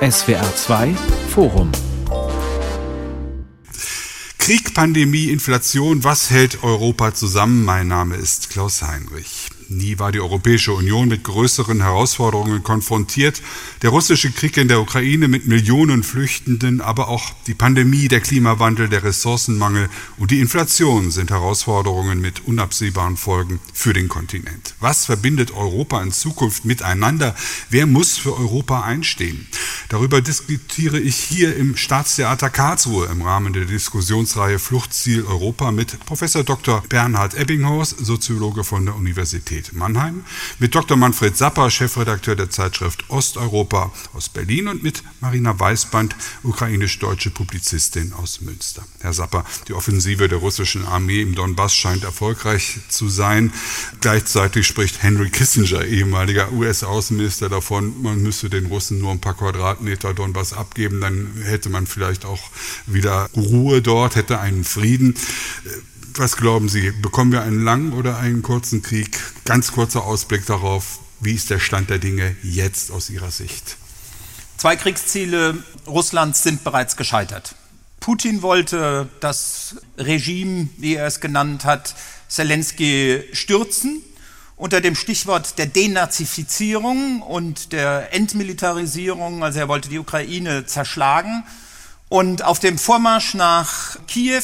SWR 2 Forum Krieg, Pandemie, Inflation, was hält Europa zusammen? Mein Name ist Klaus Heinrich. Nie war die Europäische Union mit größeren Herausforderungen konfrontiert. Der russische Krieg in der Ukraine mit Millionen Flüchtenden, aber auch die Pandemie, der Klimawandel, der Ressourcenmangel und die Inflation sind Herausforderungen mit unabsehbaren Folgen für den Kontinent. Was verbindet Europa in Zukunft miteinander? Wer muss für Europa einstehen? Darüber diskutiere ich hier im Staatstheater Karlsruhe im Rahmen der Diskussionsreihe Fluchtziel Europa mit Professor Dr. Bernhard Ebbinghaus, Soziologe von der Universität Universität Mannheim, mit Dr. Manfred Sapper, Chefredakteur der Zeitschrift Osteuropa aus Berlin und mit Marina Weißband, ukrainisch-deutsche Publizistin aus Münster. Herr Sapper, die Offensive der russischen Armee im Donbass scheint erfolgreich zu sein. Gleichzeitig spricht Henry Kissinger, ehemaliger US-Außenminister, davon, man müsste den Russen nur ein paar Quadratmeter Donbass abgeben, dann hätte man vielleicht auch wieder Ruhe dort, hätte einen Frieden. Was glauben Sie, bekommen wir einen langen oder einen kurzen Krieg? Ganz kurzer Ausblick darauf, wie ist der Stand der Dinge jetzt aus Ihrer Sicht? Zwei Kriegsziele Russlands sind bereits gescheitert. Putin wollte das Regime, wie er es genannt hat, Zelensky stürzen unter dem Stichwort der Denazifizierung und der Entmilitarisierung. Also er wollte die Ukraine zerschlagen. Und auf dem Vormarsch nach Kiew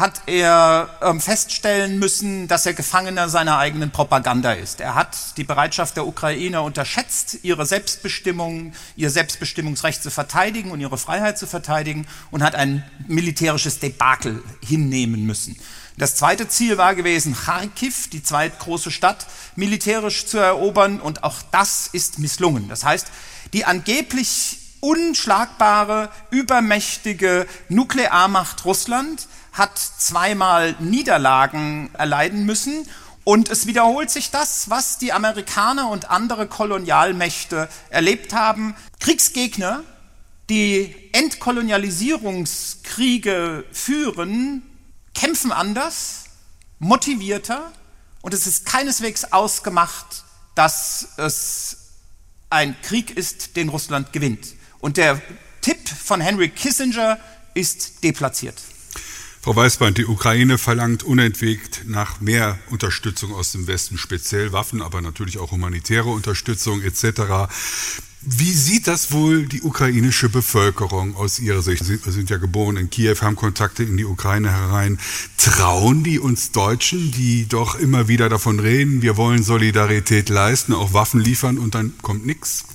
hat er ähm, feststellen müssen, dass er Gefangener seiner eigenen Propaganda ist. Er hat die Bereitschaft der Ukrainer unterschätzt, ihre Selbstbestimmung, ihr Selbstbestimmungsrecht zu verteidigen und ihre Freiheit zu verteidigen und hat ein militärisches Debakel hinnehmen müssen. Das zweite Ziel war gewesen, Kharkiv, die zweitgroße Stadt, militärisch zu erobern und auch das ist misslungen. Das heißt, die angeblich unschlagbare, übermächtige Nuklearmacht Russland hat zweimal Niederlagen erleiden müssen. Und es wiederholt sich das, was die Amerikaner und andere Kolonialmächte erlebt haben. Kriegsgegner, die Entkolonialisierungskriege führen, kämpfen anders, motivierter und es ist keineswegs ausgemacht, dass es ein Krieg ist, den Russland gewinnt. Und der Tipp von Henry Kissinger ist deplatziert. Frau Weißband, die Ukraine verlangt unentwegt nach mehr Unterstützung aus dem Westen, speziell Waffen, aber natürlich auch humanitäre Unterstützung etc. Wie sieht das wohl die ukrainische Bevölkerung aus Ihrer Sicht? Sie sind ja geboren in Kiew, haben Kontakte in die Ukraine herein. Trauen die uns Deutschen, die doch immer wieder davon reden, wir wollen Solidarität leisten, auch Waffen liefern und dann kommt nichts?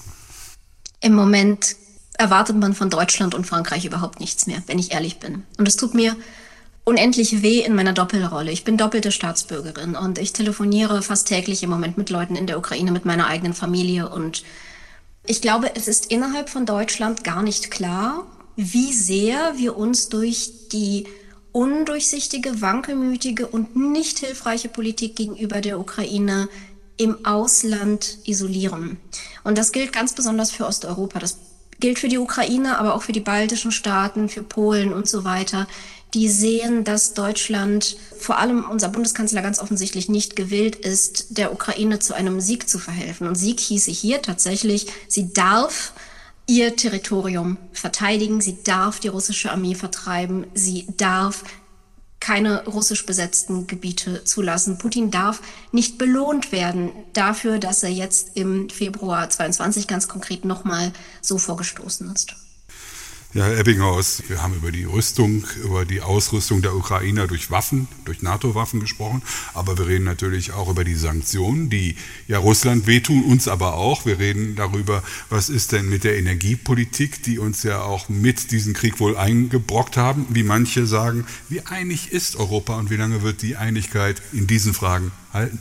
Im Moment erwartet man von Deutschland und Frankreich überhaupt nichts mehr, wenn ich ehrlich bin. Und es tut mir unendlich weh in meiner Doppelrolle. Ich bin doppelte Staatsbürgerin und ich telefoniere fast täglich im Moment mit Leuten in der Ukraine, mit meiner eigenen Familie und ich glaube, es ist innerhalb von Deutschland gar nicht klar, wie sehr wir uns durch die undurchsichtige, wankelmütige und nicht hilfreiche Politik gegenüber der Ukraine im Ausland isolieren. Und das gilt ganz besonders für Osteuropa. Das gilt für die Ukraine, aber auch für die baltischen Staaten, für Polen und so weiter die sehen, dass Deutschland, vor allem unser Bundeskanzler ganz offensichtlich nicht gewillt ist, der Ukraine zu einem Sieg zu verhelfen. Und Sieg hieße hier tatsächlich, sie darf ihr Territorium verteidigen, sie darf die russische Armee vertreiben, sie darf keine russisch besetzten Gebiete zulassen. Putin darf nicht belohnt werden dafür, dass er jetzt im Februar 22 ganz konkret nochmal so vorgestoßen ist. Ja, Herr Ebbinghaus, wir haben über die Rüstung, über die Ausrüstung der Ukrainer durch Waffen, durch NATO-Waffen gesprochen, aber wir reden natürlich auch über die Sanktionen, die ja Russland wehtun, uns aber auch. Wir reden darüber, was ist denn mit der Energiepolitik, die uns ja auch mit diesem Krieg wohl eingebrockt haben, wie manche sagen. Wie einig ist Europa und wie lange wird die Einigkeit in diesen Fragen halten?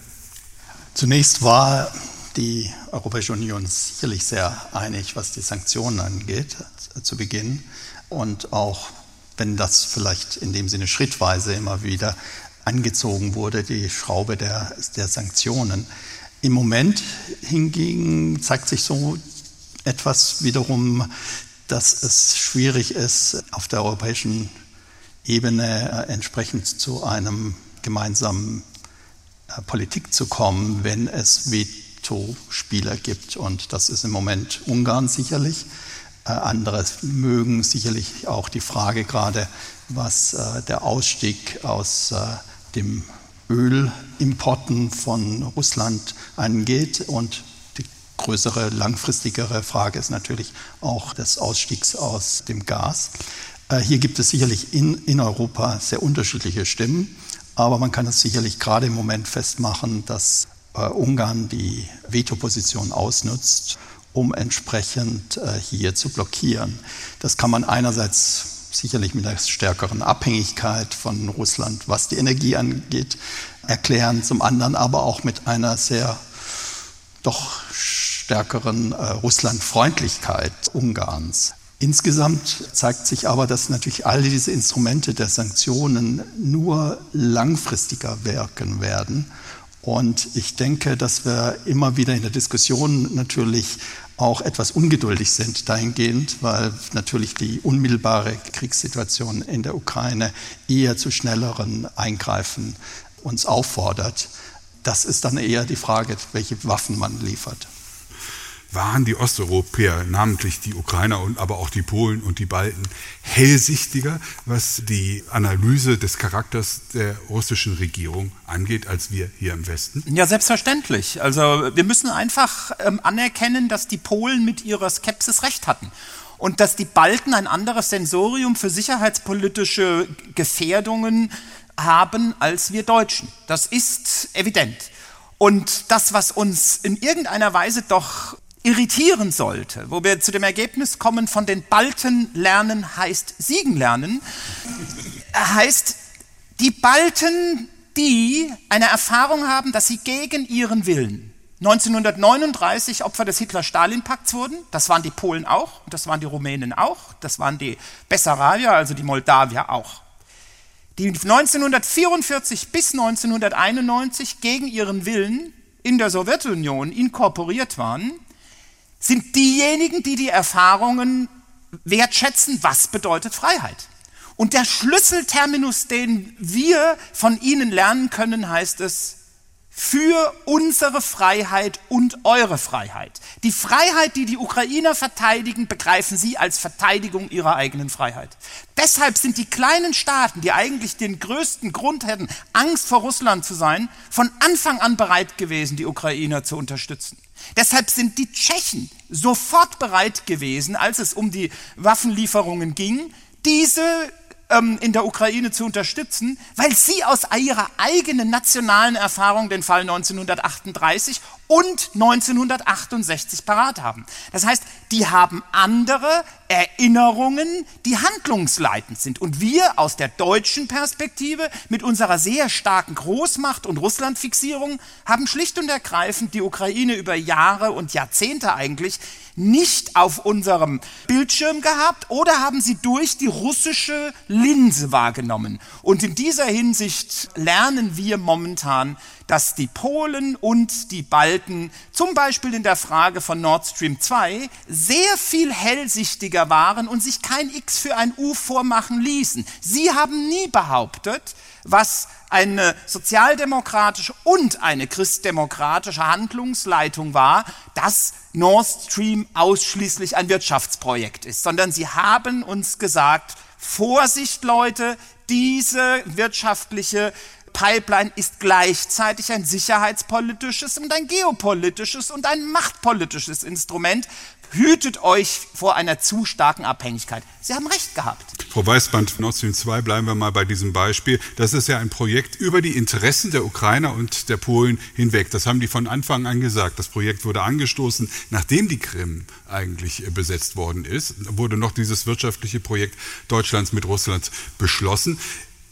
Zunächst war die Europäische Union sicherlich sehr einig, was die Sanktionen angeht zu Beginn und auch wenn das vielleicht in dem Sinne schrittweise immer wieder angezogen wurde, die Schraube der, der Sanktionen. Im Moment hingegen zeigt sich so etwas wiederum, dass es schwierig ist, auf der europäischen Ebene äh, entsprechend zu einem gemeinsamen äh, Politik zu kommen, wenn es wie Veto-Spieler gibt. Und das ist im Moment Ungarn sicherlich. Äh, andere mögen sicherlich auch die Frage gerade, was äh, der Ausstieg aus äh, dem Ölimporten von Russland angeht. Und die größere, langfristigere Frage ist natürlich auch des Ausstiegs aus dem Gas. Äh, hier gibt es sicherlich in, in Europa sehr unterschiedliche Stimmen, aber man kann es sicherlich gerade im Moment festmachen, dass Ungarn die Vetoposition ausnutzt, um entsprechend äh, hier zu blockieren. Das kann man einerseits sicherlich mit einer stärkeren Abhängigkeit von Russland, was die Energie angeht, erklären, zum anderen aber auch mit einer sehr doch stärkeren äh, Russlandfreundlichkeit Ungarns. Insgesamt zeigt sich aber, dass natürlich all diese Instrumente der Sanktionen nur langfristiger wirken werden. Und ich denke, dass wir immer wieder in der Diskussion natürlich auch etwas ungeduldig sind dahingehend, weil natürlich die unmittelbare Kriegssituation in der Ukraine eher zu schnelleren Eingreifen uns auffordert. Das ist dann eher die Frage, welche Waffen man liefert waren die Osteuropäer, namentlich die Ukrainer und aber auch die Polen und die Balten, hellsichtiger, was die Analyse des Charakters der russischen Regierung angeht, als wir hier im Westen? Ja, selbstverständlich. Also wir müssen einfach ähm, anerkennen, dass die Polen mit ihrer Skepsis recht hatten und dass die Balten ein anderes Sensorium für sicherheitspolitische Gefährdungen haben als wir Deutschen. Das ist evident. Und das, was uns in irgendeiner Weise doch irritieren sollte, wo wir zu dem Ergebnis kommen, von den Balten lernen heißt siegen lernen, heißt die Balten, die eine Erfahrung haben, dass sie gegen ihren Willen 1939 Opfer des Hitler-Stalin-Pakts wurden. Das waren die Polen auch, das waren die Rumänen auch, das waren die Bessarabier, also die Moldawier auch. Die 1944 bis 1991 gegen ihren Willen in der Sowjetunion inkorporiert waren, sind diejenigen, die die Erfahrungen wertschätzen, was bedeutet Freiheit. Und der Schlüsselterminus, den wir von ihnen lernen können, heißt es, für unsere Freiheit und eure Freiheit. Die Freiheit, die die Ukrainer verteidigen, begreifen sie als Verteidigung ihrer eigenen Freiheit. Deshalb sind die kleinen Staaten, die eigentlich den größten Grund hätten, Angst vor Russland zu sein, von Anfang an bereit gewesen, die Ukrainer zu unterstützen. Deshalb sind die Tschechen sofort bereit gewesen, als es um die Waffenlieferungen ging, diese ähm, in der Ukraine zu unterstützen, weil sie aus ihrer eigenen nationalen Erfahrung den Fall 1938 und 1968 parat haben. Das heißt, die haben andere Erinnerungen, die handlungsleitend sind. Und wir aus der deutschen Perspektive mit unserer sehr starken Großmacht und Russlandfixierung haben schlicht und ergreifend die Ukraine über Jahre und Jahrzehnte eigentlich nicht auf unserem Bildschirm gehabt oder haben sie durch die russische Linse wahrgenommen. Und in dieser Hinsicht lernen wir momentan, dass die Polen und die Balten zum Beispiel in der Frage von Nord Stream 2 sehr viel hellsichtiger waren und sich kein X für ein U vormachen ließen. Sie haben nie behauptet, was eine sozialdemokratische und eine christdemokratische Handlungsleitung war, dass Nord Stream ausschließlich ein Wirtschaftsprojekt ist, sondern sie haben uns gesagt, Vorsicht Leute, diese wirtschaftliche Pipeline ist gleichzeitig ein sicherheitspolitisches und ein geopolitisches und ein machtpolitisches Instrument. Hütet euch vor einer zu starken Abhängigkeit. Sie haben recht gehabt. Frau Weißband, Nord Stream 2, bleiben wir mal bei diesem Beispiel. Das ist ja ein Projekt über die Interessen der Ukrainer und der Polen hinweg. Das haben die von Anfang an gesagt. Das Projekt wurde angestoßen, nachdem die Krim eigentlich besetzt worden ist, wurde noch dieses wirtschaftliche Projekt Deutschlands mit Russland beschlossen.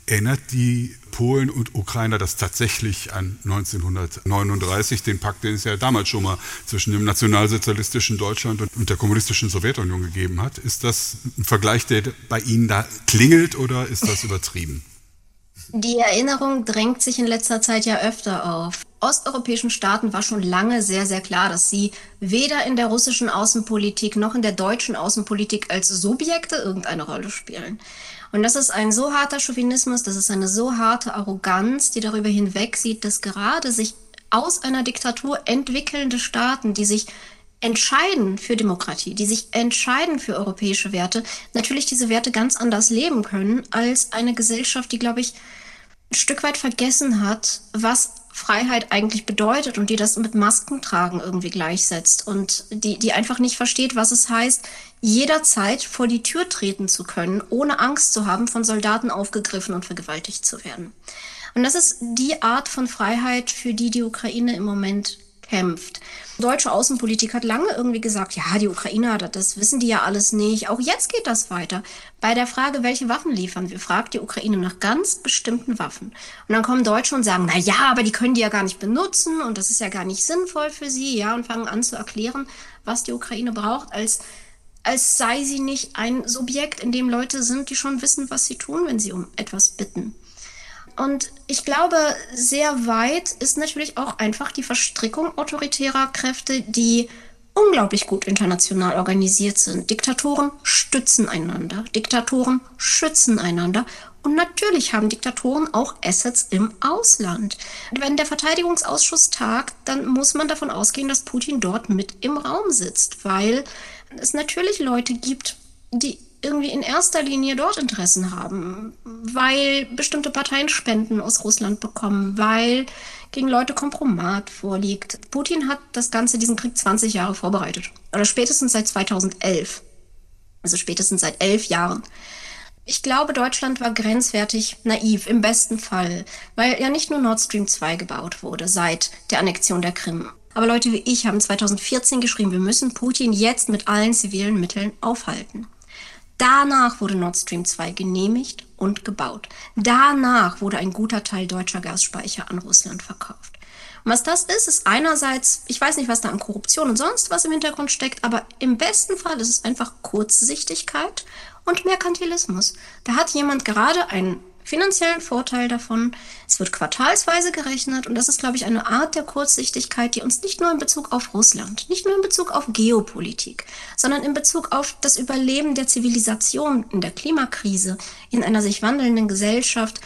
Erinnert die Polen und Ukrainer das tatsächlich an 1939, den Pakt, den es ja damals schon mal zwischen dem nationalsozialistischen Deutschland und der kommunistischen Sowjetunion gegeben hat? Ist das ein Vergleich, der bei Ihnen da klingelt oder ist das übertrieben? Die Erinnerung drängt sich in letzter Zeit ja öfter auf. Osteuropäischen Staaten war schon lange sehr, sehr klar, dass sie weder in der russischen Außenpolitik noch in der deutschen Außenpolitik als Subjekte irgendeine Rolle spielen. Und das ist ein so harter Chauvinismus, das ist eine so harte Arroganz, die darüber hinwegsieht, dass gerade sich aus einer Diktatur entwickelnde Staaten, die sich entscheiden für Demokratie, die sich entscheiden für europäische Werte, natürlich diese Werte ganz anders leben können als eine Gesellschaft, die, glaube ich, ein Stück weit vergessen hat, was Freiheit eigentlich bedeutet und die das mit Maskentragen irgendwie gleichsetzt und die, die einfach nicht versteht, was es heißt, jederzeit vor die Tür treten zu können, ohne Angst zu haben, von Soldaten aufgegriffen und vergewaltigt zu werden. Und das ist die Art von Freiheit, für die die Ukraine im Moment kämpft. Deutsche Außenpolitik hat lange irgendwie gesagt, ja, die Ukrainer, das wissen die ja alles nicht. Auch jetzt geht das weiter. Bei der Frage, welche Waffen liefern wir, fragt die Ukraine nach ganz bestimmten Waffen. Und dann kommen Deutsche und sagen, na ja, aber die können die ja gar nicht benutzen und das ist ja gar nicht sinnvoll für sie, ja, und fangen an zu erklären, was die Ukraine braucht, als als sei sie nicht ein Subjekt, in dem Leute sind, die schon wissen, was sie tun, wenn sie um etwas bitten. Und ich glaube, sehr weit ist natürlich auch einfach die Verstrickung autoritärer Kräfte, die unglaublich gut international organisiert sind. Diktatoren stützen einander, Diktatoren schützen einander und natürlich haben Diktatoren auch Assets im Ausland. Wenn der Verteidigungsausschuss tagt, dann muss man davon ausgehen, dass Putin dort mit im Raum sitzt, weil es natürlich Leute gibt, die irgendwie in erster Linie dort Interessen haben, weil bestimmte Parteien Spenden aus Russland bekommen, weil gegen Leute Kompromat vorliegt. Putin hat das Ganze, diesen Krieg 20 Jahre vorbereitet. Oder spätestens seit 2011. Also spätestens seit elf Jahren. Ich glaube, Deutschland war grenzwertig naiv, im besten Fall, weil ja nicht nur Nord Stream 2 gebaut wurde seit der Annexion der Krim. Aber Leute wie ich haben 2014 geschrieben, wir müssen Putin jetzt mit allen zivilen Mitteln aufhalten. Danach wurde Nord Stream 2 genehmigt und gebaut. Danach wurde ein guter Teil deutscher Gasspeicher an Russland verkauft. Und was das ist, ist einerseits, ich weiß nicht, was da an Korruption und sonst was im Hintergrund steckt, aber im besten Fall ist es einfach Kurzsichtigkeit und Merkantilismus. Da hat jemand gerade einen finanziellen Vorteil davon. Es wird quartalsweise gerechnet und das ist, glaube ich, eine Art der Kurzsichtigkeit, die uns nicht nur in Bezug auf Russland, nicht nur in Bezug auf Geopolitik, sondern in Bezug auf das Überleben der Zivilisation in der Klimakrise, in einer sich wandelnden Gesellschaft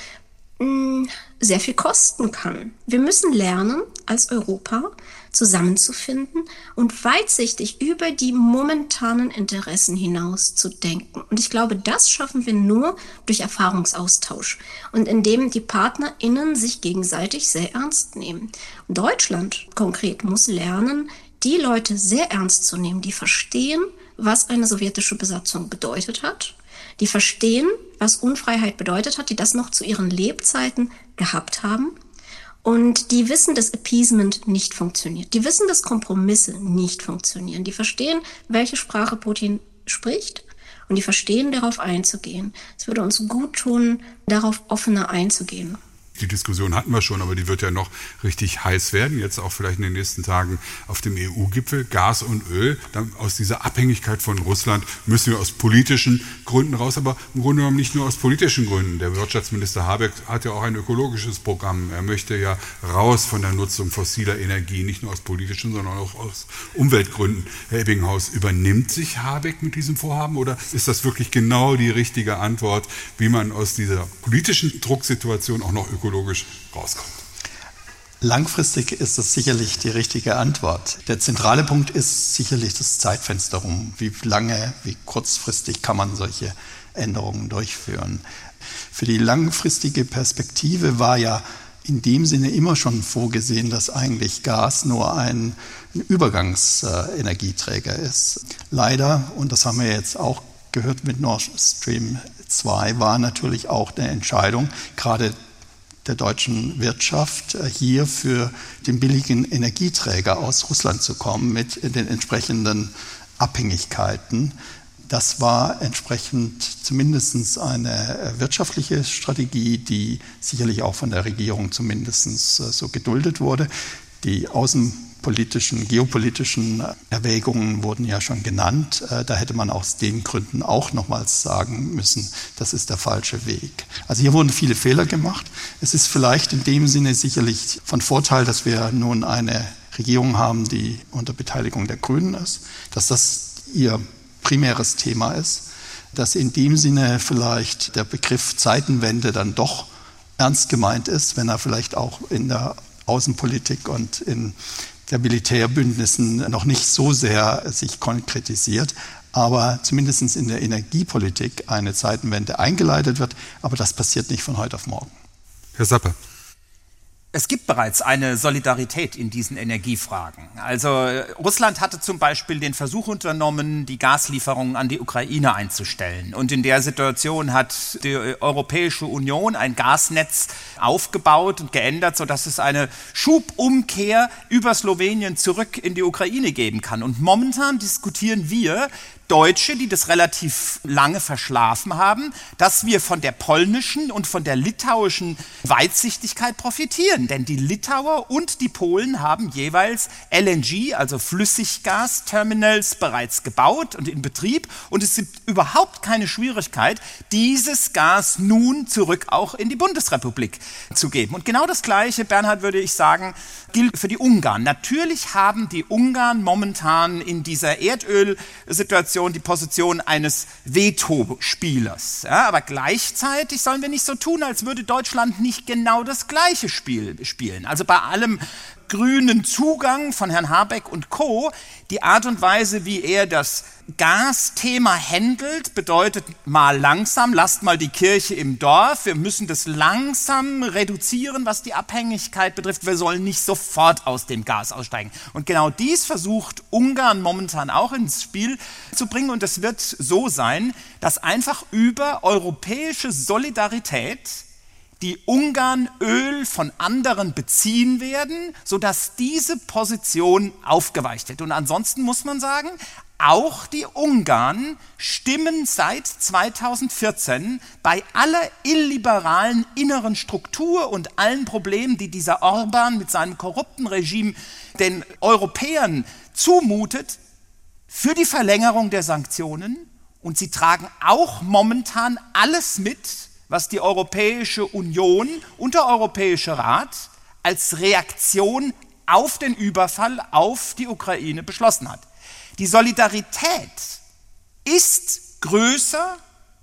mm, sehr viel kosten kann. Wir müssen lernen, als Europa zusammenzufinden und weitsichtig über die momentanen Interessen hinaus zu denken. Und ich glaube, das schaffen wir nur durch Erfahrungsaustausch und indem die PartnerInnen sich gegenseitig sehr ernst nehmen. Deutschland konkret muss lernen, die Leute sehr ernst zu nehmen, die verstehen, was eine sowjetische Besatzung bedeutet hat, die verstehen, was Unfreiheit bedeutet hat, die das noch zu ihren Lebzeiten gehabt haben und die wissen, dass Appeasement nicht funktioniert. Die wissen, dass Kompromisse nicht funktionieren. Die verstehen, welche Sprache Putin spricht und die verstehen, darauf einzugehen. Es würde uns gut tun, darauf offener einzugehen. Die Diskussion hatten wir schon, aber die wird ja noch richtig heiß werden, jetzt auch vielleicht in den nächsten Tagen auf dem EU-Gipfel. Gas und Öl, dann aus dieser Abhängigkeit von Russland müssen wir aus politischen Gründen raus, aber im Grunde genommen nicht nur aus politischen Gründen. Der Wirtschaftsminister Habeck hat ja auch ein ökologisches Programm. Er möchte ja raus von der Nutzung fossiler Energie, nicht nur aus politischen, sondern auch aus Umweltgründen. Herr Ebbinghaus, übernimmt sich Habeck mit diesem Vorhaben oder ist das wirklich genau die richtige Antwort, wie man aus dieser politischen Drucksituation auch noch ökologisch ökologisch rauskommt. Langfristig ist das sicherlich die richtige Antwort. Der zentrale Punkt ist sicherlich das Zeitfenster rum. Wie lange, wie kurzfristig kann man solche Änderungen durchführen? Für die langfristige Perspektive war ja in dem Sinne immer schon vorgesehen, dass eigentlich Gas nur ein, ein Übergangsenergieträger ist. Leider, und das haben wir jetzt auch gehört mit Nord Stream 2, war natürlich auch eine Entscheidung, gerade der deutschen Wirtschaft, äh, hier für den billigen Energieträger aus Russland zu kommen mit den entsprechenden Abhängigkeiten. Das war entsprechend zumindest eine äh, wirtschaftliche Strategie, die sicherlich auch von der Regierung zumindest äh, so geduldet wurde. Die Außen politischen, geopolitischen Erwägungen wurden ja schon genannt. Äh, da hätte man aus den Gründen auch nochmals sagen müssen, das ist der falsche Weg. Also hier wurden viele Fehler gemacht. Es ist vielleicht in dem Sinne sicherlich von Vorteil, dass wir nun eine Regierung haben, die unter Beteiligung der Grünen ist, dass das ihr primäres Thema ist, dass in dem Sinne vielleicht der Begriff Zeitenwende dann doch ernst gemeint ist, wenn er vielleicht auch in der Außenpolitik und in der Militärbündnissen noch nicht so sehr sich konkretisiert, aber zumindest in der Energiepolitik eine Zeitenwende eingeleitet wird. Aber das passiert nicht von heute auf morgen. Herr Sappe. Es gibt bereits eine Solidarität in diesen Energiefragen. Also Russland hatte zum Beispiel den Versuch unternommen, die Gaslieferungen an die Ukraine einzustellen. Und in der Situation hat die Europäische Union ein Gasnetz aufgebaut und geändert, sodass es eine Schubumkehr über Slowenien zurück in die Ukraine geben kann. Und momentan diskutieren wir, Deutsche, die das relativ lange verschlafen haben, dass wir von der polnischen und von der litauischen Weitsichtigkeit profitieren. Denn die Litauer und die Polen haben jeweils LNG, also Flüssiggasterminals, bereits gebaut und in Betrieb. Und es gibt überhaupt keine Schwierigkeit, dieses Gas nun zurück auch in die Bundesrepublik zu geben. Und genau das Gleiche, Bernhard, würde ich sagen, gilt für die Ungarn. Natürlich haben die Ungarn momentan in dieser Erdölsituation die Position eines Veto-Spielers. Ja, aber gleichzeitig sollen wir nicht so tun, als würde Deutschland nicht genau das gleiche Spiel spielen. Also bei allem grünen Zugang von Herrn Habeck und Co. Die Art und Weise, wie er das Gasthema handelt, bedeutet mal langsam, lasst mal die Kirche im Dorf. Wir müssen das langsam reduzieren, was die Abhängigkeit betrifft. Wir sollen nicht sofort aus dem Gas aussteigen. Und genau dies versucht Ungarn momentan auch ins Spiel zu bringen. Und es wird so sein, dass einfach über europäische Solidarität die Ungarn Öl von anderen beziehen werden, sodass diese Position aufgeweicht wird. Und ansonsten muss man sagen, auch die Ungarn stimmen seit 2014 bei aller illiberalen inneren Struktur und allen Problemen, die dieser Orban mit seinem korrupten Regime den Europäern zumutet, für die Verlängerung der Sanktionen. Und sie tragen auch momentan alles mit, was die Europäische Union und der Europäische Rat als Reaktion auf den Überfall auf die Ukraine beschlossen hat. Die Solidarität ist größer,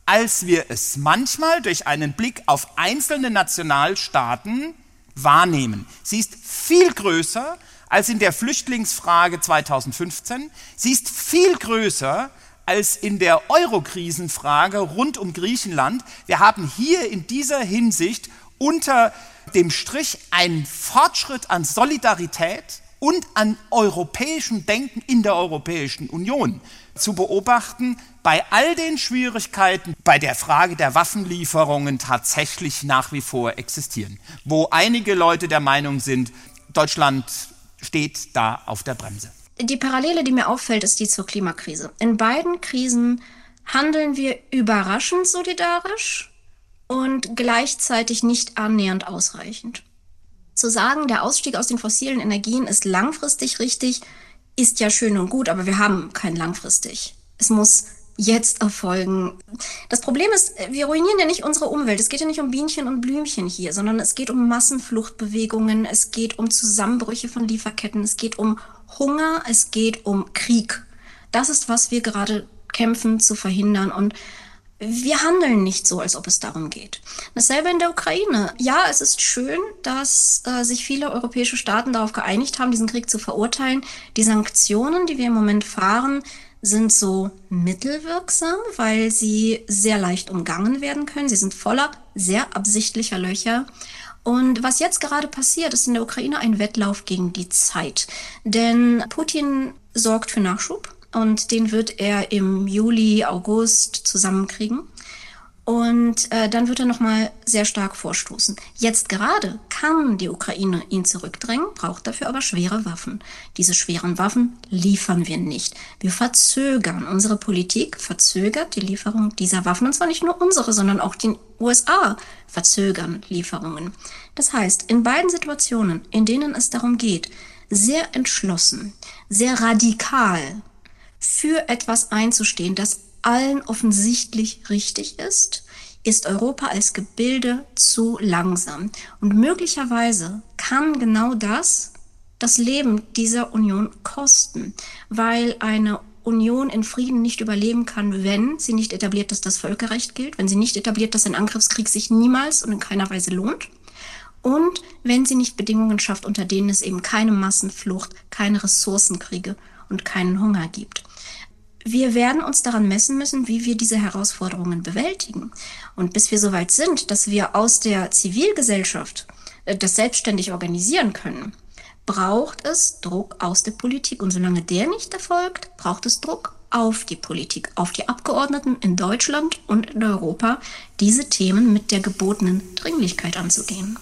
als wir es manchmal durch einen Blick auf einzelne Nationalstaaten wahrnehmen. Sie ist viel größer als in der Flüchtlingsfrage 2015. Sie ist viel größer als in der Eurokrisenfrage rund um Griechenland. Wir haben hier in dieser Hinsicht unter dem Strich einen Fortschritt an Solidarität und an europäischem Denken in der Europäischen Union zu beobachten, bei all den Schwierigkeiten bei der Frage der Waffenlieferungen tatsächlich nach wie vor existieren. Wo einige Leute der Meinung sind, Deutschland steht da auf der Bremse. Die Parallele, die mir auffällt, ist die zur Klimakrise. In beiden Krisen handeln wir überraschend solidarisch und gleichzeitig nicht annähernd ausreichend. Zu sagen, der Ausstieg aus den fossilen Energien ist langfristig richtig, ist ja schön und gut, aber wir haben kein langfristig. Es muss jetzt erfolgen. Das Problem ist, wir ruinieren ja nicht unsere Umwelt. Es geht ja nicht um Bienchen und Blümchen hier, sondern es geht um Massenfluchtbewegungen, es geht um Zusammenbrüche von Lieferketten, es geht um Hunger, es geht um Krieg. Das ist, was wir gerade kämpfen zu verhindern und wir handeln nicht so, als ob es darum geht. Dasselbe in der Ukraine. Ja, es ist schön, dass äh, sich viele europäische Staaten darauf geeinigt haben, diesen Krieg zu verurteilen. Die Sanktionen, die wir im Moment fahren, sind so mittelwirksam, weil sie sehr leicht umgangen werden können. Sie sind voller sehr absichtlicher Löcher. Und was jetzt gerade passiert, ist in der Ukraine ein Wettlauf gegen die Zeit. Denn Putin sorgt für Nachschub und den wird er im Juli, August zusammenkriegen. Und äh, dann wird er nochmal sehr stark vorstoßen. Jetzt gerade kann die Ukraine ihn zurückdrängen, braucht dafür aber schwere Waffen. Diese schweren Waffen liefern wir nicht. Wir verzögern. Unsere Politik verzögert die Lieferung dieser Waffen. Und zwar nicht nur unsere, sondern auch die USA verzögern Lieferungen. Das heißt, in beiden Situationen, in denen es darum geht, sehr entschlossen, sehr radikal für etwas einzustehen, das allen offensichtlich richtig ist, ist Europa als Gebilde zu langsam. Und möglicherweise kann genau das das Leben dieser Union kosten, weil eine Union in Frieden nicht überleben kann, wenn sie nicht etabliert, dass das Völkerrecht gilt, wenn sie nicht etabliert, dass ein Angriffskrieg sich niemals und in keiner Weise lohnt und wenn sie nicht Bedingungen schafft, unter denen es eben keine Massenflucht, keine Ressourcenkriege und keinen Hunger gibt. Wir werden uns daran messen müssen, wie wir diese Herausforderungen bewältigen. Und bis wir so weit sind, dass wir aus der Zivilgesellschaft äh, das selbstständig organisieren können, braucht es Druck aus der Politik. Und solange der nicht erfolgt, braucht es Druck auf die Politik, auf die Abgeordneten in Deutschland und in Europa, diese Themen mit der gebotenen Dringlichkeit anzugehen.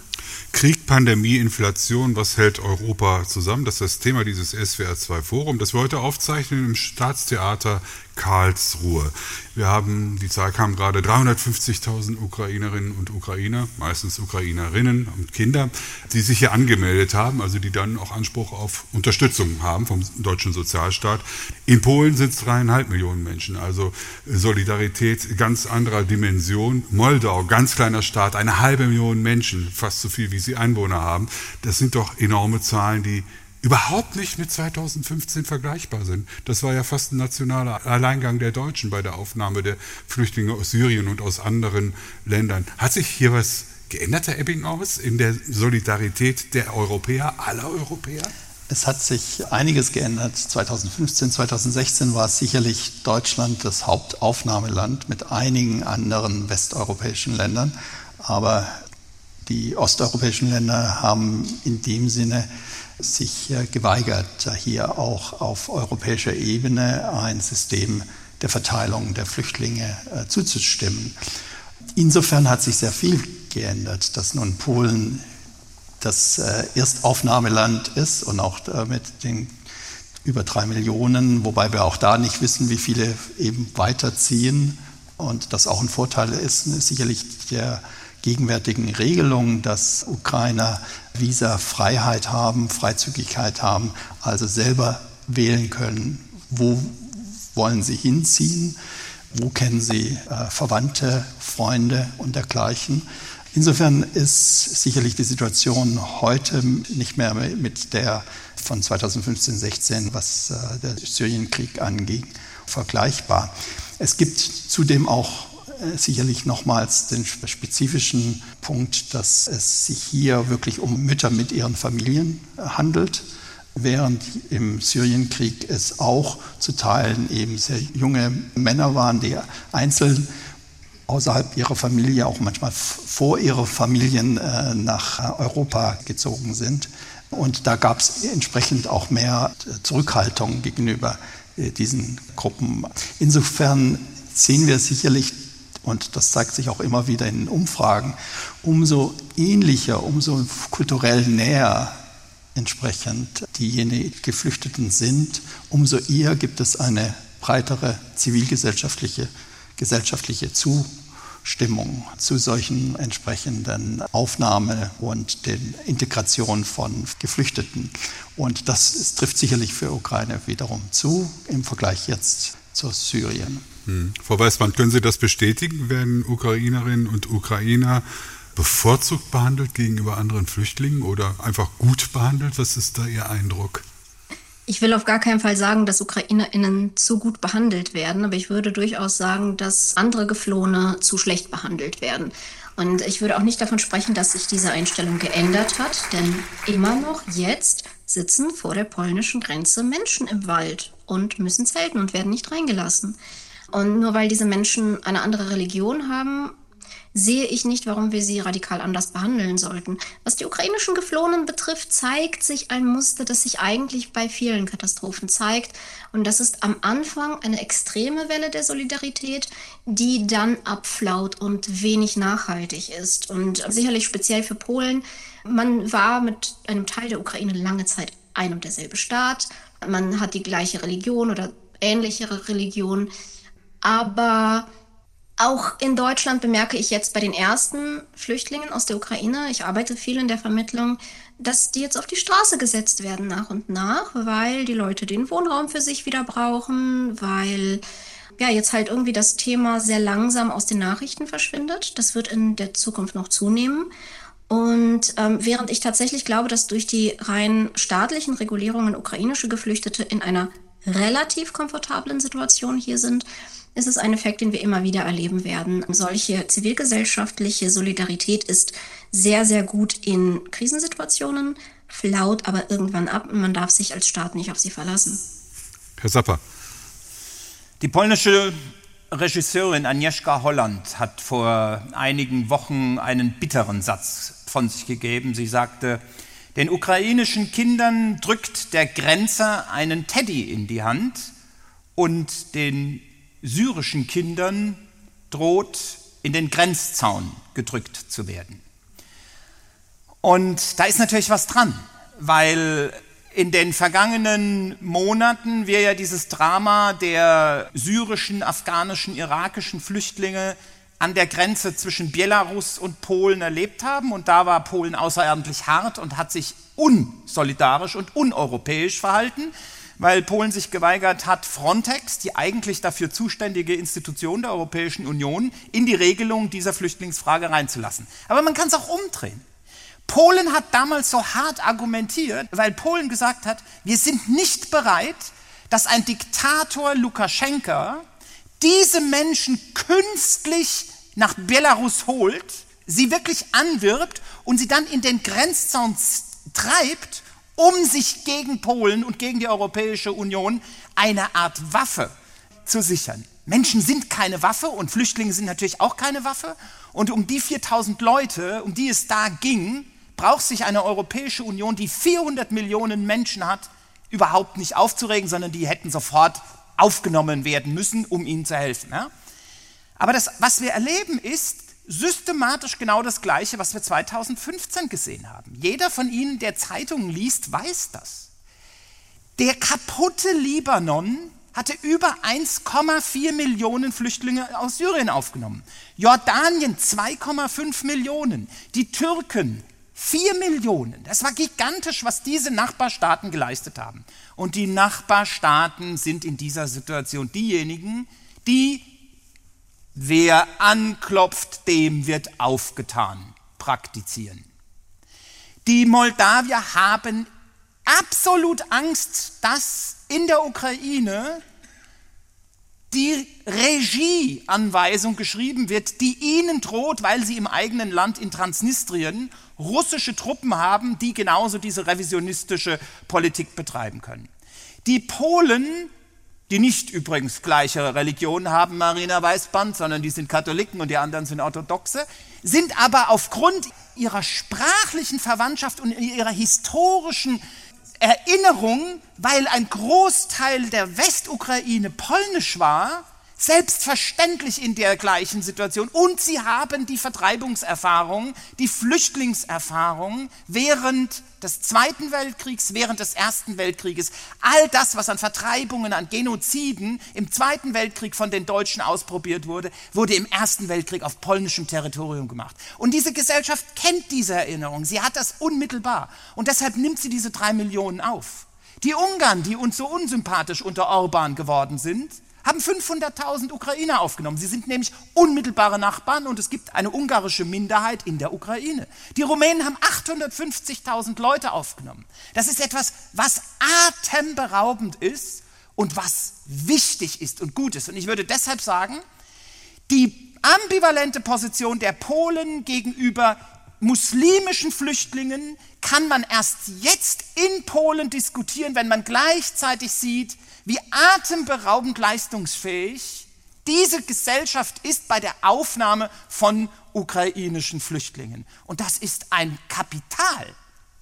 Krieg, Pandemie, Inflation, was hält Europa zusammen? Das ist das Thema dieses SWR2-Forum, das wir heute aufzeichnen im Staatstheater Karlsruhe. Wir haben, die Zahl kam gerade, 350.000 Ukrainerinnen und Ukrainer, meistens Ukrainerinnen und Kinder, die sich hier angemeldet haben, also die dann auch Anspruch auf Unterstützung haben vom deutschen Sozialstaat. In Polen sind es dreieinhalb Millionen Menschen, also Solidarität ganz anderer Dimension. Moldau, ganz kleiner Staat, eine halbe Million Menschen, fast so viel wie sie Einwohner haben. Das sind doch enorme Zahlen, die überhaupt nicht mit 2015 vergleichbar sind. Das war ja fast ein nationaler Alleingang der Deutschen bei der Aufnahme der Flüchtlinge aus Syrien und aus anderen Ländern. Hat sich hier was geändert, Herr Ebbinghaus, in der Solidarität der Europäer, aller Europäer? Es hat sich einiges geändert. 2015, 2016 war sicherlich Deutschland das Hauptaufnahmeland mit einigen anderen westeuropäischen Ländern. Aber die osteuropäischen Länder haben in dem Sinne sich geweigert, hier auch auf europäischer Ebene ein System der Verteilung der Flüchtlinge äh, zuzustimmen. Insofern hat sich sehr viel geändert, dass nun Polen das äh, Erstaufnahmeland ist und auch mit den über drei Millionen, wobei wir auch da nicht wissen, wie viele eben weiterziehen. Und das auch ein Vorteil ist, sicherlich der gegenwärtigen Regelung, dass Ukrainer Visafreiheit haben, Freizügigkeit haben, also selber wählen können, wo wollen sie hinziehen, wo kennen sie äh, Verwandte, Freunde und dergleichen. Insofern ist sicherlich die Situation heute nicht mehr mit der von 2015, 16, was äh, der Syrienkrieg anging, vergleichbar. Es gibt zudem auch sicherlich nochmals den spezifischen Punkt, dass es sich hier wirklich um Mütter mit ihren Familien handelt, während im Syrienkrieg es auch zu Teilen eben sehr junge Männer waren, die einzeln außerhalb ihrer Familie, auch manchmal vor ihrer Familien äh, nach Europa gezogen sind. Und da gab es entsprechend auch mehr Zurückhaltung gegenüber äh, diesen Gruppen. Insofern sehen wir sicherlich und das zeigt sich auch immer wieder in Umfragen, umso ähnlicher, umso kulturell näher entsprechend diejenigen Geflüchteten sind, umso eher gibt es eine breitere zivilgesellschaftliche gesellschaftliche Zustimmung zu solchen entsprechenden Aufnahme und den Integration von Geflüchteten. Und das trifft sicherlich für Ukraine wiederum zu im Vergleich jetzt zu Syrien. Hm. Frau Weißmann, können Sie das bestätigen? Werden Ukrainerinnen und Ukrainer bevorzugt behandelt gegenüber anderen Flüchtlingen oder einfach gut behandelt? Was ist da Ihr Eindruck? Ich will auf gar keinen Fall sagen, dass UkrainerInnen zu gut behandelt werden, aber ich würde durchaus sagen, dass andere Geflohene zu schlecht behandelt werden. Und ich würde auch nicht davon sprechen, dass sich diese Einstellung geändert hat, denn immer noch jetzt sitzen vor der polnischen Grenze Menschen im Wald und müssen zelten und werden nicht reingelassen. Und nur weil diese Menschen eine andere Religion haben, sehe ich nicht, warum wir sie radikal anders behandeln sollten. Was die ukrainischen Geflohenen betrifft, zeigt sich ein Muster, das sich eigentlich bei vielen Katastrophen zeigt. Und das ist am Anfang eine extreme Welle der Solidarität, die dann abflaut und wenig nachhaltig ist. Und sicherlich speziell für Polen. Man war mit einem Teil der Ukraine lange Zeit ein und derselbe Staat. Man hat die gleiche Religion oder ähnlichere Religion. Aber auch in Deutschland bemerke ich jetzt bei den ersten Flüchtlingen aus der Ukraine, ich arbeite viel in der Vermittlung, dass die jetzt auf die Straße gesetzt werden nach und nach, weil die Leute den Wohnraum für sich wieder brauchen, weil ja jetzt halt irgendwie das Thema sehr langsam aus den Nachrichten verschwindet. Das wird in der Zukunft noch zunehmen. Und ähm, während ich tatsächlich glaube, dass durch die rein staatlichen Regulierungen ukrainische Geflüchtete in einer relativ komfortablen Situation hier sind, ist es ein Effekt, den wir immer wieder erleben werden. Solche zivilgesellschaftliche Solidarität ist sehr, sehr gut in Krisensituationen, flaut aber irgendwann ab und man darf sich als Staat nicht auf sie verlassen. Herr Sapper. Die polnische Regisseurin Agnieszka Holland hat vor einigen Wochen einen bitteren Satz von sich gegeben. Sie sagte, den ukrainischen Kindern drückt der Grenzer einen Teddy in die Hand und den syrischen Kindern droht in den Grenzzaun gedrückt zu werden. Und da ist natürlich was dran, weil in den vergangenen Monaten wir ja dieses Drama der syrischen, afghanischen, irakischen Flüchtlinge an der Grenze zwischen Belarus und Polen erlebt haben. Und da war Polen außerordentlich hart und hat sich unsolidarisch und uneuropäisch verhalten, weil Polen sich geweigert hat, Frontex, die eigentlich dafür zuständige Institution der Europäischen Union, in die Regelung dieser Flüchtlingsfrage reinzulassen. Aber man kann es auch umdrehen. Polen hat damals so hart argumentiert, weil Polen gesagt hat, wir sind nicht bereit, dass ein Diktator Lukaschenka diese Menschen künstlich nach Belarus holt, sie wirklich anwirbt und sie dann in den Grenzzaun treibt, um sich gegen Polen und gegen die Europäische Union eine Art Waffe zu sichern. Menschen sind keine Waffe und Flüchtlinge sind natürlich auch keine Waffe. Und um die 4000 Leute, um die es da ging, braucht sich eine Europäische Union, die 400 Millionen Menschen hat, überhaupt nicht aufzuregen, sondern die hätten sofort aufgenommen werden müssen, um ihnen zu helfen. Ja? Aber das, was wir erleben, ist systematisch genau das Gleiche, was wir 2015 gesehen haben. Jeder von Ihnen, der Zeitungen liest, weiß das. Der kaputte Libanon hatte über 1,4 Millionen Flüchtlinge aus Syrien aufgenommen. Jordanien 2,5 Millionen. Die Türken 4 Millionen. Das war gigantisch, was diese Nachbarstaaten geleistet haben. Und die Nachbarstaaten sind in dieser Situation diejenigen, die Wer anklopft, dem wird aufgetan, praktizieren. Die Moldawier haben absolut Angst, dass in der Ukraine die Regieanweisung geschrieben wird, die ihnen droht, weil sie im eigenen Land in Transnistrien russische Truppen haben, die genauso diese revisionistische Politik betreiben können. Die Polen die nicht übrigens gleiche Religion haben, Marina Weißband, sondern die sind Katholiken und die anderen sind Orthodoxe, sind aber aufgrund ihrer sprachlichen Verwandtschaft und ihrer historischen Erinnerung, weil ein Großteil der Westukraine polnisch war, selbstverständlich in der gleichen Situation. Und sie haben die Vertreibungserfahrung, die Flüchtlingserfahrung während des Zweiten Weltkriegs, während des Ersten Weltkrieges. All das, was an Vertreibungen, an Genoziden im Zweiten Weltkrieg von den Deutschen ausprobiert wurde, wurde im Ersten Weltkrieg auf polnischem Territorium gemacht. Und diese Gesellschaft kennt diese Erinnerung. Sie hat das unmittelbar. Und deshalb nimmt sie diese drei Millionen auf. Die Ungarn, die uns so unsympathisch unter Orban geworden sind, haben 500.000 Ukrainer aufgenommen. Sie sind nämlich unmittelbare Nachbarn und es gibt eine ungarische Minderheit in der Ukraine. Die Rumänen haben 850.000 Leute aufgenommen. Das ist etwas, was atemberaubend ist und was wichtig ist und gut ist. Und ich würde deshalb sagen, die ambivalente Position der Polen gegenüber muslimischen Flüchtlingen kann man erst jetzt in Polen diskutieren, wenn man gleichzeitig sieht, wie atemberaubend leistungsfähig diese Gesellschaft ist bei der Aufnahme von ukrainischen Flüchtlingen. Und das ist ein Kapital,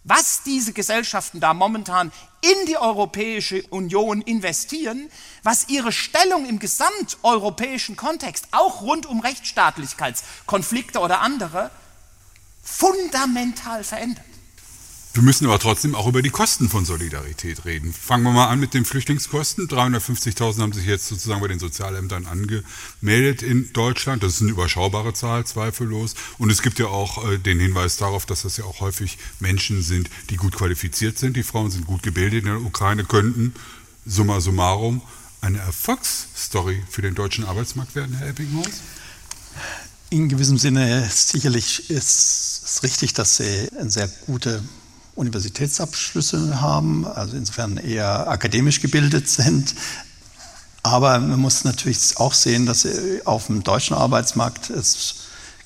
was diese Gesellschaften da momentan in die Europäische Union investieren, was ihre Stellung im gesamteuropäischen Kontext, auch rund um Rechtsstaatlichkeitskonflikte oder andere, fundamental verändert. Wir müssen aber trotzdem auch über die Kosten von Solidarität reden. Fangen wir mal an mit den Flüchtlingskosten. 350.000 haben sich jetzt sozusagen bei den Sozialämtern angemeldet in Deutschland. Das ist eine überschaubare Zahl, zweifellos. Und es gibt ja auch äh, den Hinweis darauf, dass das ja auch häufig Menschen sind, die gut qualifiziert sind. Die Frauen sind gut gebildet in der Ukraine, könnten summa summarum eine Erfolgsstory für den deutschen Arbeitsmarkt werden, Herr Eppinghaus? In gewissem Sinne sicherlich ist es richtig, dass Sie eine sehr gute Universitätsabschlüsse haben, also insofern eher akademisch gebildet sind. Aber man muss natürlich auch sehen, dass auf dem deutschen Arbeitsmarkt es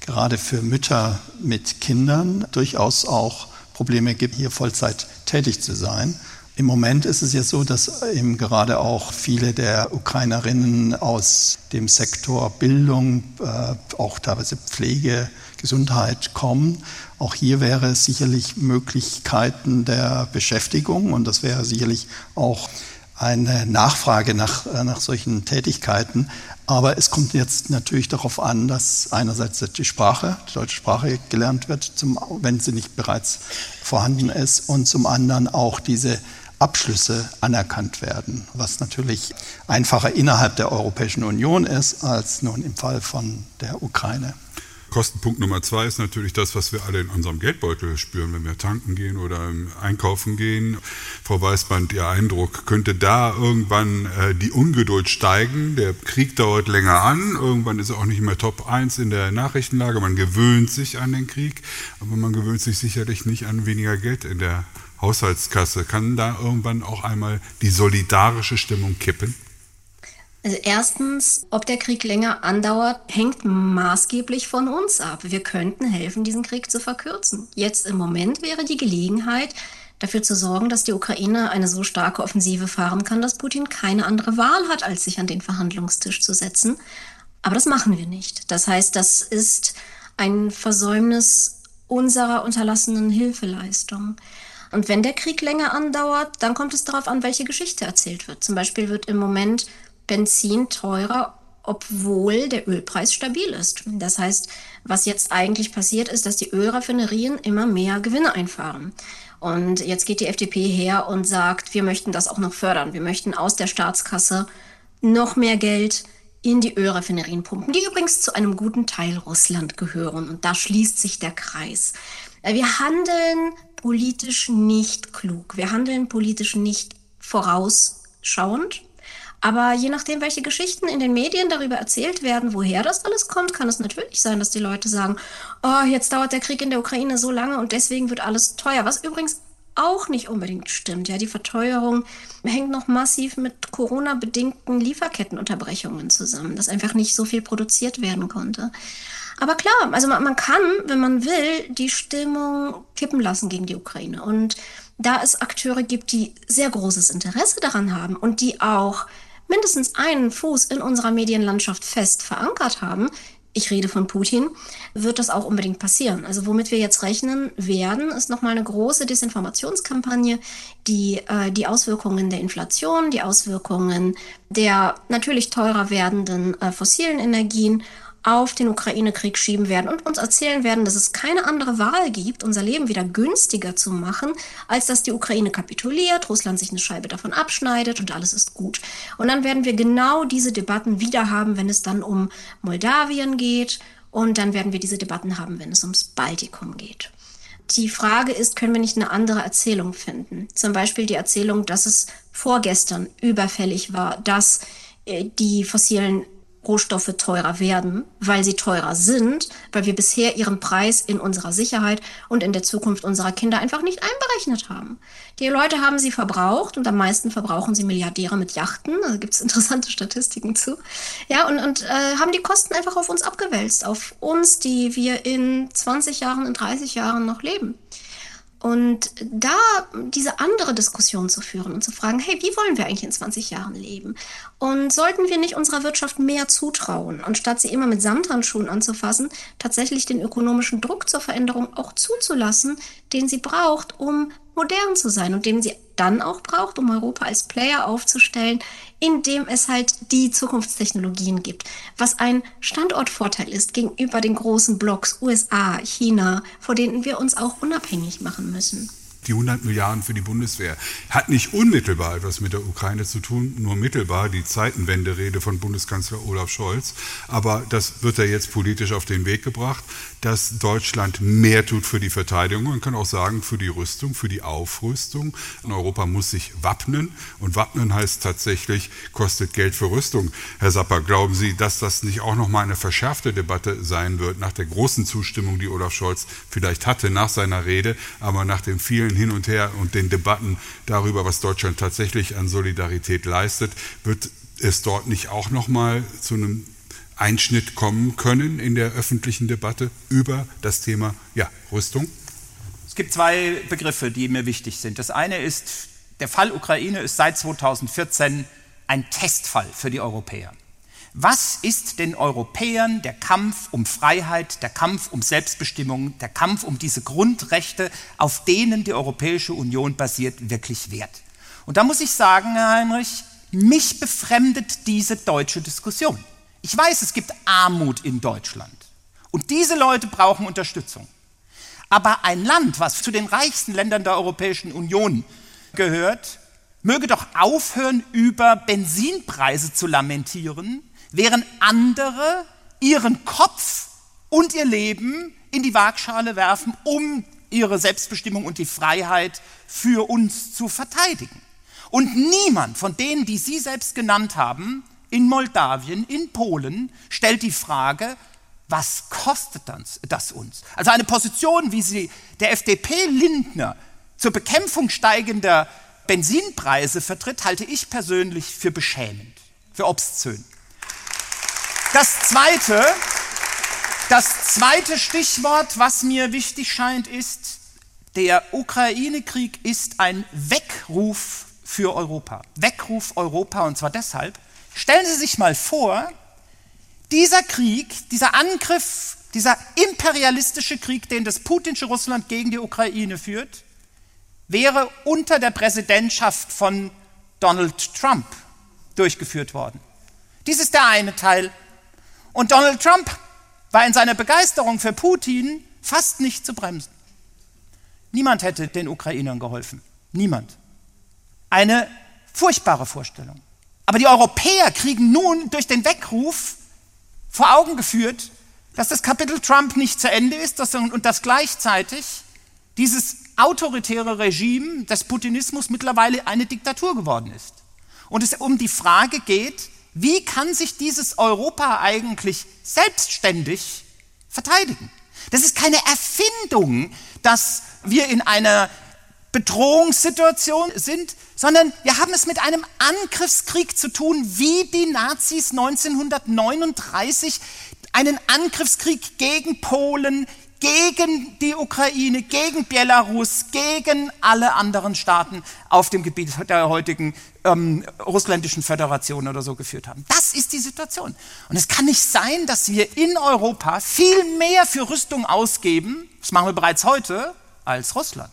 gerade für Mütter mit Kindern durchaus auch Probleme gibt, hier Vollzeit tätig zu sein. Im Moment ist es jetzt so, dass eben gerade auch viele der Ukrainerinnen aus dem Sektor Bildung, äh, auch teilweise Pflege, Gesundheit kommen. Auch hier wäre es sicherlich Möglichkeiten der Beschäftigung und das wäre sicherlich auch eine Nachfrage nach, äh, nach solchen Tätigkeiten. Aber es kommt jetzt natürlich darauf an, dass einerseits die Sprache, die deutsche Sprache gelernt wird, zum, wenn sie nicht bereits vorhanden ist, und zum anderen auch diese Abschlüsse anerkannt werden, was natürlich einfacher innerhalb der Europäischen Union ist als nun im Fall von der Ukraine. Kostenpunkt Nummer zwei ist natürlich das, was wir alle in unserem Geldbeutel spüren, wenn wir tanken gehen oder einkaufen gehen. Frau Weißband, Ihr Eindruck, könnte da irgendwann äh, die Ungeduld steigen? Der Krieg dauert länger an, irgendwann ist er auch nicht mehr Top 1 in der Nachrichtenlage. Man gewöhnt sich an den Krieg, aber man gewöhnt sich sicherlich nicht an weniger Geld in der Haushaltskasse. Kann da irgendwann auch einmal die solidarische Stimmung kippen? Also erstens, ob der Krieg länger andauert, hängt maßgeblich von uns ab. Wir könnten helfen, diesen Krieg zu verkürzen. Jetzt im Moment wäre die Gelegenheit, dafür zu sorgen, dass die Ukraine eine so starke Offensive fahren kann, dass Putin keine andere Wahl hat, als sich an den Verhandlungstisch zu setzen. Aber das machen wir nicht. Das heißt, das ist ein Versäumnis unserer unterlassenen Hilfeleistung. Und wenn der Krieg länger andauert, dann kommt es darauf an, welche Geschichte erzählt wird. Zum Beispiel wird im Moment Benzin teurer, obwohl der Ölpreis stabil ist. Das heißt, was jetzt eigentlich passiert ist, dass die Ölraffinerien immer mehr Gewinne einfahren. Und jetzt geht die FDP her und sagt, wir möchten das auch noch fördern. Wir möchten aus der Staatskasse noch mehr Geld in die Ölraffinerien pumpen, die übrigens zu einem guten Teil Russland gehören. Und da schließt sich der Kreis. Wir handeln politisch nicht klug. Wir handeln politisch nicht vorausschauend. Aber je nachdem, welche Geschichten in den Medien darüber erzählt werden, woher das alles kommt, kann es natürlich sein, dass die Leute sagen, oh, jetzt dauert der Krieg in der Ukraine so lange und deswegen wird alles teuer. Was übrigens auch nicht unbedingt stimmt. Ja, die Verteuerung hängt noch massiv mit Corona-bedingten Lieferkettenunterbrechungen zusammen, dass einfach nicht so viel produziert werden konnte. Aber klar, also man, man kann, wenn man will, die Stimmung kippen lassen gegen die Ukraine. Und da es Akteure gibt, die sehr großes Interesse daran haben und die auch mindestens einen Fuß in unserer Medienlandschaft fest verankert haben, ich rede von Putin, wird das auch unbedingt passieren. Also womit wir jetzt rechnen werden, ist nochmal eine große Desinformationskampagne, die äh, die Auswirkungen der Inflation, die Auswirkungen der natürlich teurer werdenden äh, fossilen Energien auf den Ukraine-Krieg schieben werden und uns erzählen werden, dass es keine andere Wahl gibt, unser Leben wieder günstiger zu machen, als dass die Ukraine kapituliert, Russland sich eine Scheibe davon abschneidet und alles ist gut. Und dann werden wir genau diese Debatten wieder haben, wenn es dann um Moldawien geht und dann werden wir diese Debatten haben, wenn es ums Baltikum geht. Die Frage ist, können wir nicht eine andere Erzählung finden? Zum Beispiel die Erzählung, dass es vorgestern überfällig war, dass äh, die fossilen Rohstoffe teurer werden, weil sie teurer sind, weil wir bisher ihren Preis in unserer Sicherheit und in der Zukunft unserer Kinder einfach nicht einberechnet haben. Die Leute haben sie verbraucht und am meisten verbrauchen sie Milliardäre mit Yachten. Da gibt es interessante Statistiken zu. Ja, und, und äh, haben die Kosten einfach auf uns abgewälzt, auf uns, die wir in 20 Jahren, in 30 Jahren noch leben. Und da diese andere Diskussion zu führen und zu fragen, hey, wie wollen wir eigentlich in 20 Jahren leben? Und sollten wir nicht unserer Wirtschaft mehr zutrauen, anstatt sie immer mit Samthandschuhen anzufassen, tatsächlich den ökonomischen Druck zur Veränderung auch zuzulassen, den sie braucht, um modern zu sein und den sie dann auch braucht, um Europa als Player aufzustellen, indem es halt die Zukunftstechnologien gibt, was ein Standortvorteil ist gegenüber den großen Blocks USA, China, vor denen wir uns auch unabhängig machen müssen die 100 Milliarden für die Bundeswehr. Hat nicht unmittelbar etwas mit der Ukraine zu tun, nur mittelbar die Zeitenwende-Rede von Bundeskanzler Olaf Scholz. Aber das wird er jetzt politisch auf den Weg gebracht, dass Deutschland mehr tut für die Verteidigung. Man kann auch sagen, für die Rüstung, für die Aufrüstung. Und Europa muss sich wappnen. Und wappnen heißt tatsächlich, kostet Geld für Rüstung. Herr Sapper, glauben Sie, dass das nicht auch nochmal eine verschärfte Debatte sein wird, nach der großen Zustimmung, die Olaf Scholz vielleicht hatte nach seiner Rede, aber nach den vielen Hin und Her und den Debatten darüber, was Deutschland tatsächlich an Solidarität leistet, wird es dort nicht auch noch mal zu einem Einschnitt kommen können in der öffentlichen Debatte über das Thema ja, Rüstung? Es gibt zwei Begriffe, die mir wichtig sind. Das eine ist, der Fall Ukraine ist seit 2014 ein Testfall für die Europäer. Was ist den Europäern der Kampf um Freiheit, der Kampf um Selbstbestimmung, der Kampf um diese Grundrechte, auf denen die Europäische Union basiert, wirklich wert? Und da muss ich sagen, Herr Heinrich, mich befremdet diese deutsche Diskussion. Ich weiß, es gibt Armut in Deutschland und diese Leute brauchen Unterstützung. Aber ein Land, was zu den reichsten Ländern der Europäischen Union gehört, möge doch aufhören, über Benzinpreise zu lamentieren, während andere ihren Kopf und ihr Leben in die Waagschale werfen, um ihre Selbstbestimmung und die Freiheit für uns zu verteidigen. Und niemand von denen, die Sie selbst genannt haben, in Moldawien, in Polen, stellt die Frage, was kostet das uns? Also eine Position, wie sie der FDP Lindner zur Bekämpfung steigender Benzinpreise vertritt, halte ich persönlich für beschämend, für obszön. Das zweite, das zweite Stichwort, was mir wichtig scheint, ist, der Ukraine-Krieg ist ein Weckruf für Europa. Weckruf Europa und zwar deshalb, stellen Sie sich mal vor, dieser Krieg, dieser Angriff, dieser imperialistische Krieg, den das putinsche Russland gegen die Ukraine führt, wäre unter der Präsidentschaft von Donald Trump durchgeführt worden. Dies ist der eine Teil und Donald Trump war in seiner Begeisterung für Putin fast nicht zu bremsen. Niemand hätte den Ukrainern geholfen. Niemand. Eine furchtbare Vorstellung. Aber die Europäer kriegen nun durch den Weckruf vor Augen geführt, dass das Kapitel Trump nicht zu Ende ist und dass gleichzeitig dieses autoritäre Regime des Putinismus mittlerweile eine Diktatur geworden ist. Und es um die Frage geht, wie kann sich dieses Europa eigentlich selbstständig verteidigen? Das ist keine Erfindung, dass wir in einer Bedrohungssituation sind, sondern wir haben es mit einem Angriffskrieg zu tun, wie die Nazis 1939 einen Angriffskrieg gegen Polen, gegen die Ukraine, gegen Belarus, gegen alle anderen Staaten auf dem Gebiet der heutigen ähm, russländischen Föderation oder so geführt haben. Das ist die Situation. Und es kann nicht sein, dass wir in Europa viel mehr für Rüstung ausgeben, das machen wir bereits heute, als Russland.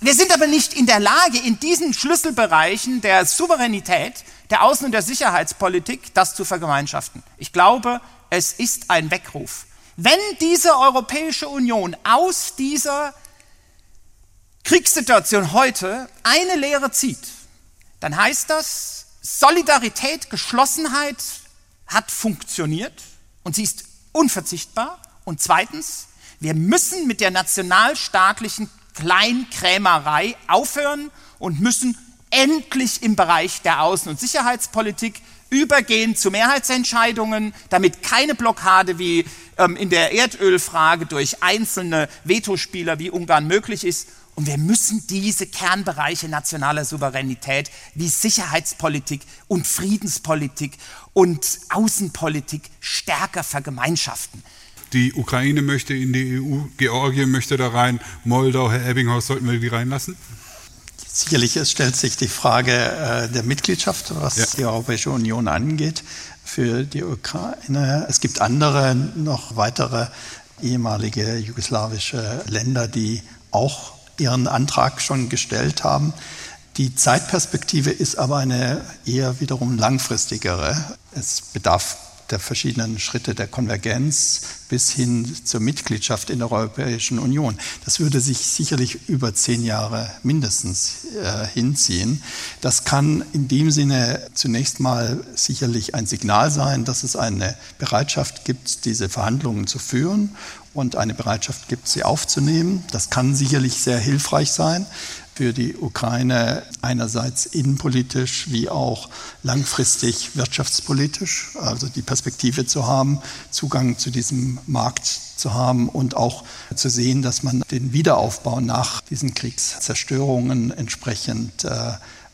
Wir sind aber nicht in der Lage, in diesen Schlüsselbereichen der Souveränität, der Außen- und der Sicherheitspolitik das zu vergemeinschaften. Ich glaube, es ist ein Weckruf wenn diese Europäische Union aus dieser Kriegssituation heute eine Lehre zieht, dann heißt das, Solidarität, Geschlossenheit hat funktioniert und sie ist unverzichtbar. Und zweitens, wir müssen mit der nationalstaatlichen Kleinkrämerei aufhören und müssen endlich im Bereich der Außen- und Sicherheitspolitik übergehen zu Mehrheitsentscheidungen, damit keine Blockade wie ähm, in der Erdölfrage durch einzelne Vetospieler wie Ungarn möglich ist. Und wir müssen diese Kernbereiche nationaler Souveränität wie Sicherheitspolitik und Friedenspolitik und Außenpolitik stärker vergemeinschaften. Die Ukraine möchte in die EU, Georgien möchte da rein, Moldau, Herr Ebbinghaus, sollten wir die reinlassen? Sicherlich, es stellt sich die Frage äh, der Mitgliedschaft, was ja. die Europäische Union angeht, für die Ukraine. Es gibt andere, noch weitere ehemalige jugoslawische Länder, die auch ihren Antrag schon gestellt haben. Die Zeitperspektive ist aber eine eher wiederum langfristigere. Es bedarf der verschiedenen Schritte der Konvergenz bis hin zur Mitgliedschaft in der Europäischen Union. Das würde sich sicherlich über zehn Jahre mindestens äh, hinziehen. Das kann in dem Sinne zunächst mal sicherlich ein Signal sein, dass es eine Bereitschaft gibt, diese Verhandlungen zu führen und eine Bereitschaft gibt, sie aufzunehmen. Das kann sicherlich sehr hilfreich sein. Für die Ukraine einerseits innenpolitisch wie auch langfristig wirtschaftspolitisch, also die Perspektive zu haben, Zugang zu diesem Markt zu haben und auch zu sehen, dass man den Wiederaufbau nach diesen Kriegszerstörungen entsprechend äh,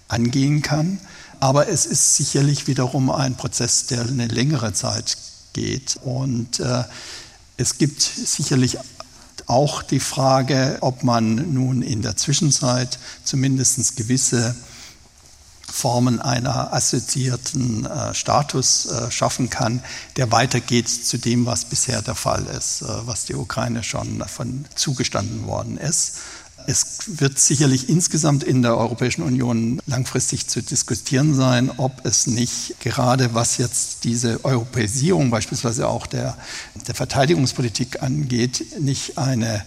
angehen kann. Aber es ist sicherlich wiederum ein Prozess, der eine längere Zeit geht. Und äh, es gibt sicherlich auch die Frage, ob man nun in der Zwischenzeit zumindest gewisse Formen einer assoziierten äh, Status äh, schaffen kann, der weitergeht zu dem, was bisher der Fall ist, äh, was die Ukraine schon davon zugestanden worden ist. Es wird sicherlich insgesamt in der Europäischen Union langfristig zu diskutieren sein, ob es nicht gerade was jetzt diese Europäisierung beispielsweise auch der, der Verteidigungspolitik angeht, nicht eine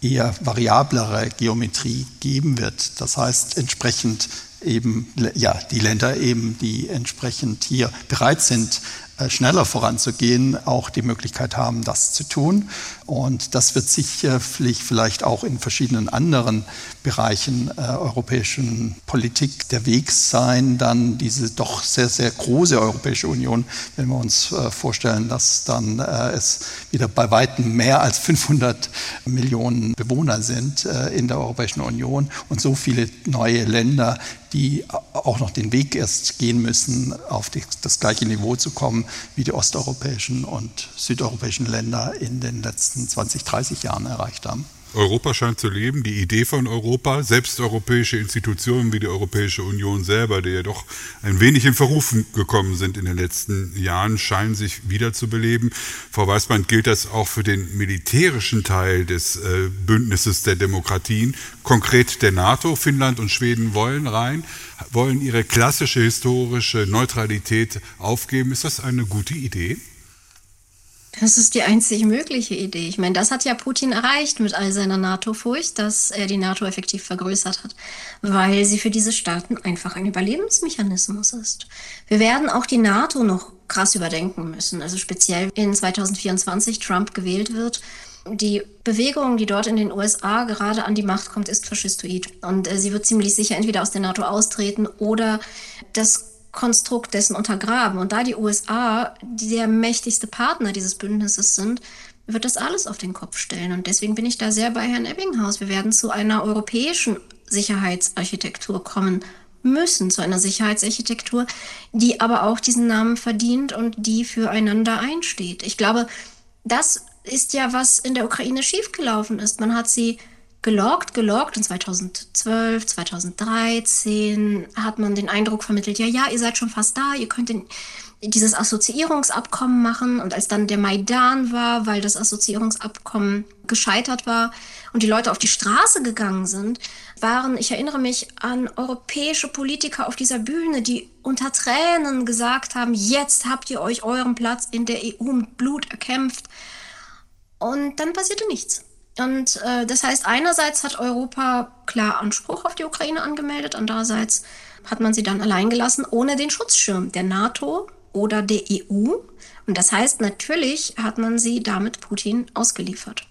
eher variablere Geometrie geben wird. Das heißt, entsprechend eben, ja, die Länder eben, die entsprechend hier bereit sind, schneller voranzugehen, auch die Möglichkeit haben, das zu tun. Und das wird sicherlich vielleicht auch in verschiedenen anderen Bereichen äh, europäischen Politik der Weg sein, dann diese doch sehr, sehr große Europäische Union, wenn wir uns äh, vorstellen, dass dann äh, es wieder bei weitem mehr als 500 Millionen Bewohner sind äh, in der Europäischen Union und so viele neue Länder, die auch noch den Weg erst gehen müssen, auf die, das gleiche Niveau zu kommen, wie die osteuropäischen und südeuropäischen Länder in den letzten 20, 30 Jahren erreicht haben. Europa scheint zu leben, die Idee von Europa, selbst europäische Institutionen wie die Europäische Union selber, die ja doch ein wenig in Verrufen gekommen sind in den letzten Jahren, scheinen sich wiederzubeleben. Frau Weißband, gilt das auch für den militärischen Teil des äh, Bündnisses der Demokratien, konkret der NATO? Finnland und Schweden wollen rein, wollen ihre klassische historische Neutralität aufgeben. Ist das eine gute Idee? Das ist die einzig mögliche Idee. Ich meine, das hat ja Putin erreicht mit all seiner NATO-Furcht, dass er die NATO effektiv vergrößert hat, weil sie für diese Staaten einfach ein Überlebensmechanismus ist. Wir werden auch die NATO noch krass überdenken müssen. Also speziell in 2024 Trump gewählt wird. Die Bewegung, die dort in den USA gerade an die Macht kommt, ist faschistoid. Und äh, sie wird ziemlich sicher entweder aus der NATO austreten oder das Konstrukt dessen untergraben. Und da die USA der mächtigste Partner dieses Bündnisses sind, wird das alles auf den Kopf stellen. Und deswegen bin ich da sehr bei Herrn Ebbinghaus. Wir werden zu einer europäischen Sicherheitsarchitektur kommen müssen, zu einer Sicherheitsarchitektur, die aber auch diesen Namen verdient und die füreinander einsteht. Ich glaube, das ist ja, was in der Ukraine schiefgelaufen ist. Man hat sie geloggt, geloggt und 2012, 2013 hat man den Eindruck vermittelt, ja, ja, ihr seid schon fast da, ihr könnt den, dieses Assoziierungsabkommen machen und als dann der Maidan war, weil das Assoziierungsabkommen gescheitert war und die Leute auf die Straße gegangen sind, waren, ich erinnere mich an europäische Politiker auf dieser Bühne, die unter Tränen gesagt haben, jetzt habt ihr euch euren Platz in der EU mit Blut erkämpft. Und dann passierte nichts. Und äh, das heißt, einerseits hat Europa klar Anspruch auf die Ukraine angemeldet, andererseits hat man sie dann allein gelassen, ohne den Schutzschirm der NATO oder der EU. Und das heißt, natürlich hat man sie damit Putin ausgeliefert.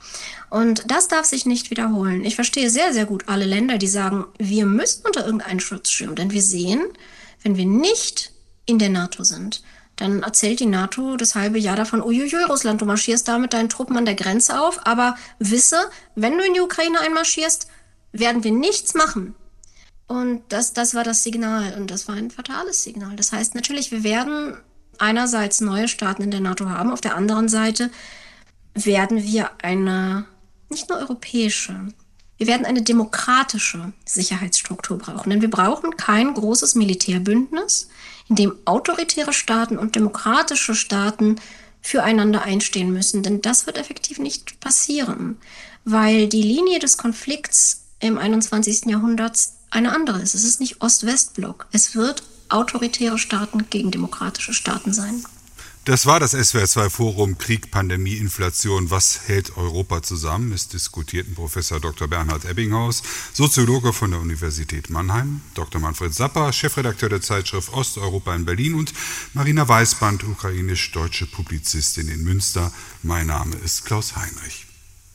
Und das darf sich nicht wiederholen. Ich verstehe sehr, sehr gut alle Länder, die sagen, wir müssen unter irgendeinen Schutzschirm, denn wir sehen, wenn wir nicht in der NATO sind, dann erzählt die NATO das halbe Jahr davon, uiuiui, Russland, du marschierst da mit deinen Truppen an der Grenze auf, aber wisse, wenn du in die Ukraine einmarschierst, werden wir nichts machen. Und das, das war das Signal. Und das war ein fatales Signal. Das heißt natürlich, wir werden einerseits neue Staaten in der NATO haben, auf der anderen Seite werden wir eine nicht nur europäische, wir werden eine demokratische Sicherheitsstruktur brauchen, denn wir brauchen kein großes Militärbündnis, in dem autoritäre Staaten und demokratische Staaten füreinander einstehen müssen. Denn das wird effektiv nicht passieren, weil die Linie des Konflikts im 21. Jahrhundert eine andere ist. Es ist nicht Ost-West-Block. Es wird autoritäre Staaten gegen demokratische Staaten sein. Das war das SWR2 Forum Krieg, Pandemie, Inflation. Was hält Europa zusammen? Es diskutierten Professor Dr. Bernhard Ebbinghaus, Soziologe von der Universität Mannheim, Dr. Manfred Zappa, Chefredakteur der Zeitschrift Osteuropa in Berlin und Marina Weißband, ukrainisch-deutsche Publizistin in Münster. Mein Name ist Klaus Heinrich.